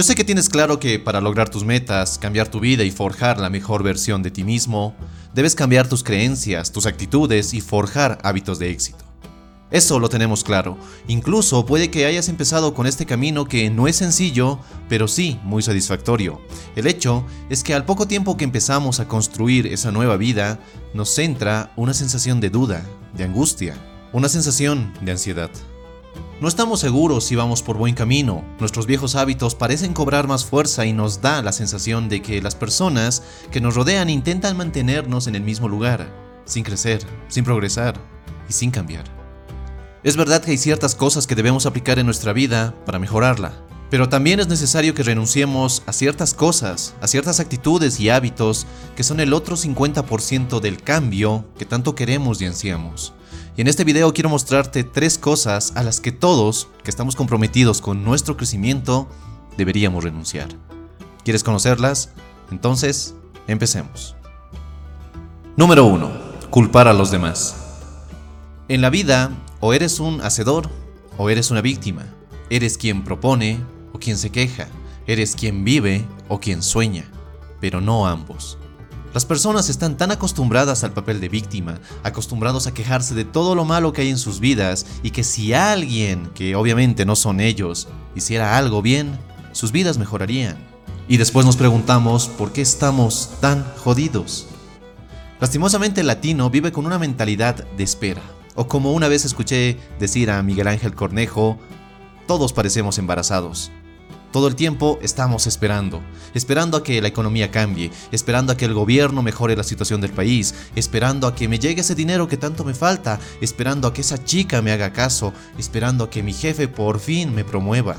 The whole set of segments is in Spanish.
Yo sé que tienes claro que para lograr tus metas, cambiar tu vida y forjar la mejor versión de ti mismo, debes cambiar tus creencias, tus actitudes y forjar hábitos de éxito. Eso lo tenemos claro. Incluso puede que hayas empezado con este camino que no es sencillo, pero sí muy satisfactorio. El hecho es que al poco tiempo que empezamos a construir esa nueva vida, nos centra una sensación de duda, de angustia, una sensación de ansiedad. No estamos seguros si vamos por buen camino. Nuestros viejos hábitos parecen cobrar más fuerza y nos da la sensación de que las personas que nos rodean intentan mantenernos en el mismo lugar, sin crecer, sin progresar y sin cambiar. Es verdad que hay ciertas cosas que debemos aplicar en nuestra vida para mejorarla, pero también es necesario que renunciemos a ciertas cosas, a ciertas actitudes y hábitos que son el otro 50% del cambio que tanto queremos y ansiamos. En este video quiero mostrarte tres cosas a las que todos que estamos comprometidos con nuestro crecimiento deberíamos renunciar. ¿Quieres conocerlas? Entonces, empecemos. Número 1. Culpar a los demás. En la vida, o eres un hacedor o eres una víctima. Eres quien propone o quien se queja. Eres quien vive o quien sueña. Pero no ambos. Las personas están tan acostumbradas al papel de víctima, acostumbrados a quejarse de todo lo malo que hay en sus vidas y que si alguien, que obviamente no son ellos, hiciera algo bien, sus vidas mejorarían. Y después nos preguntamos por qué estamos tan jodidos. Lastimosamente el latino vive con una mentalidad de espera. O como una vez escuché decir a Miguel Ángel Cornejo, todos parecemos embarazados. Todo el tiempo estamos esperando, esperando a que la economía cambie, esperando a que el gobierno mejore la situación del país, esperando a que me llegue ese dinero que tanto me falta, esperando a que esa chica me haga caso, esperando a que mi jefe por fin me promueva.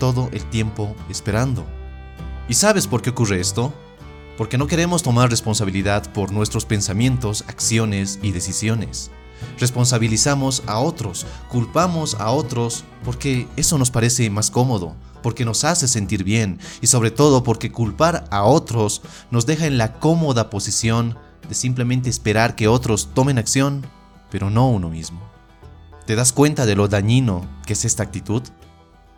Todo el tiempo esperando. ¿Y sabes por qué ocurre esto? Porque no queremos tomar responsabilidad por nuestros pensamientos, acciones y decisiones. Responsabilizamos a otros, culpamos a otros porque eso nos parece más cómodo, porque nos hace sentir bien y sobre todo porque culpar a otros nos deja en la cómoda posición de simplemente esperar que otros tomen acción, pero no uno mismo. ¿Te das cuenta de lo dañino que es esta actitud?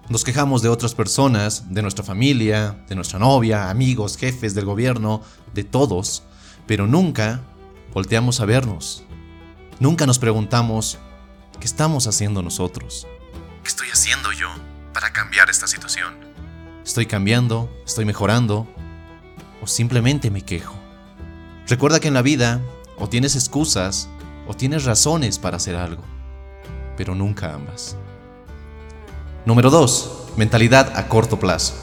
Nos quejamos de otras personas, de nuestra familia, de nuestra novia, amigos, jefes, del gobierno, de todos, pero nunca volteamos a vernos. Nunca nos preguntamos, ¿qué estamos haciendo nosotros? ¿Qué estoy haciendo yo? para cambiar esta situación. ¿Estoy cambiando? ¿Estoy mejorando? ¿O simplemente me quejo? Recuerda que en la vida o tienes excusas o tienes razones para hacer algo, pero nunca ambas. Número 2. Mentalidad a corto plazo.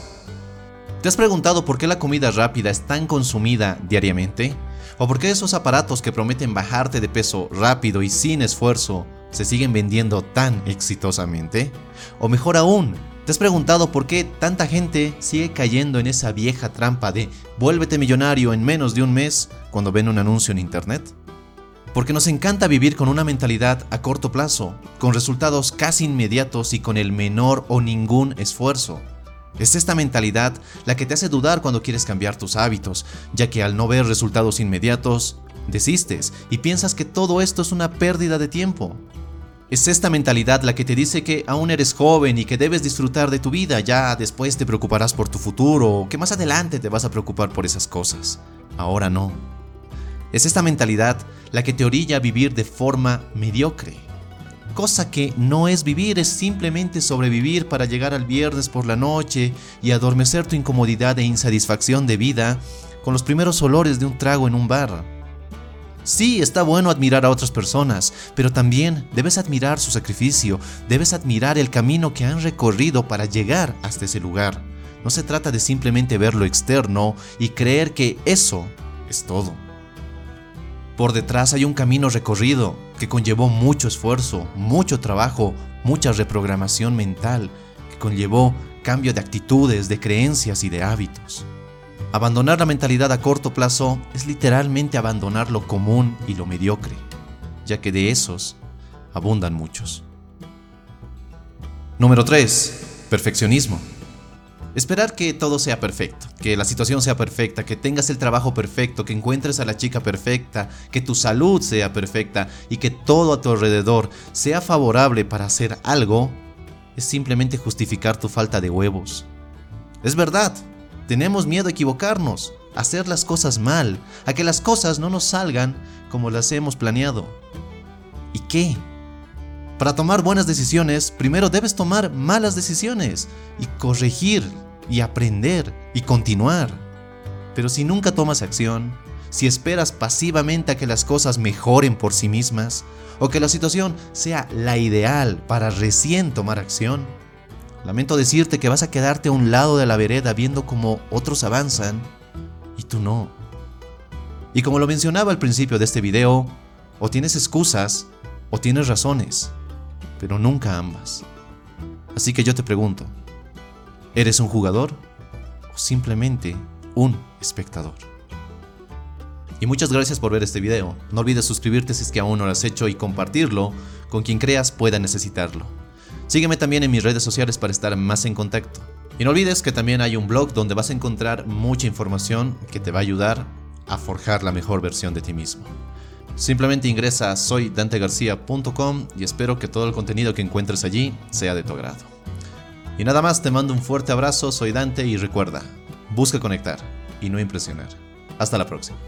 ¿Te has preguntado por qué la comida rápida es tan consumida diariamente? ¿O por qué esos aparatos que prometen bajarte de peso rápido y sin esfuerzo se siguen vendiendo tan exitosamente? O mejor aún, ¿te has preguntado por qué tanta gente sigue cayendo en esa vieja trampa de vuélvete millonario en menos de un mes cuando ven un anuncio en internet? Porque nos encanta vivir con una mentalidad a corto plazo, con resultados casi inmediatos y con el menor o ningún esfuerzo. Es esta mentalidad la que te hace dudar cuando quieres cambiar tus hábitos, ya que al no ver resultados inmediatos, desistes y piensas que todo esto es una pérdida de tiempo. Es esta mentalidad la que te dice que aún eres joven y que debes disfrutar de tu vida, ya después te preocuparás por tu futuro o que más adelante te vas a preocupar por esas cosas. Ahora no. Es esta mentalidad la que te orilla a vivir de forma mediocre. Cosa que no es vivir, es simplemente sobrevivir para llegar al viernes por la noche y adormecer tu incomodidad e insatisfacción de vida con los primeros olores de un trago en un bar. Sí, está bueno admirar a otras personas, pero también debes admirar su sacrificio, debes admirar el camino que han recorrido para llegar hasta ese lugar. No se trata de simplemente ver lo externo y creer que eso es todo. Por detrás hay un camino recorrido que conllevó mucho esfuerzo, mucho trabajo, mucha reprogramación mental, que conllevó cambio de actitudes, de creencias y de hábitos. Abandonar la mentalidad a corto plazo es literalmente abandonar lo común y lo mediocre, ya que de esos abundan muchos. Número 3. Perfeccionismo. Esperar que todo sea perfecto, que la situación sea perfecta, que tengas el trabajo perfecto, que encuentres a la chica perfecta, que tu salud sea perfecta y que todo a tu alrededor sea favorable para hacer algo, es simplemente justificar tu falta de huevos, Es verdad, tenemos miedo a equivocarnos, a hacer las cosas mal, a que las cosas no nos salgan como las hemos planeado. ¿Y qué? Para tomar buenas decisiones, primero debes tomar malas decisiones y corregir y aprender y continuar. Pero si nunca tomas acción, si esperas pasivamente a que las cosas mejoren por sí mismas, o que la situación sea la ideal para recién tomar acción, lamento decirte que vas a quedarte a un lado de la vereda viendo cómo otros avanzan y tú no. Y como lo mencionaba al principio de este video, o tienes excusas o tienes razones, pero nunca ambas. Así que yo te pregunto, ¿eres un jugador o simplemente un espectador? Y muchas gracias por ver este video. No olvides suscribirte si es que aún no lo has hecho y compartirlo con quien creas pueda necesitarlo. Sígueme también en mis redes sociales para estar más en contacto. Y no olvides que también hay un blog donde vas a encontrar mucha información que te va a ayudar a forjar la mejor versión de ti mismo. Simplemente ingresa a soydantegarcia.com y espero que todo el contenido que encuentres allí sea de tu agrado. Y nada más, te mando un fuerte abrazo, soy Dante y recuerda, busca conectar y no impresionar. Hasta la próxima.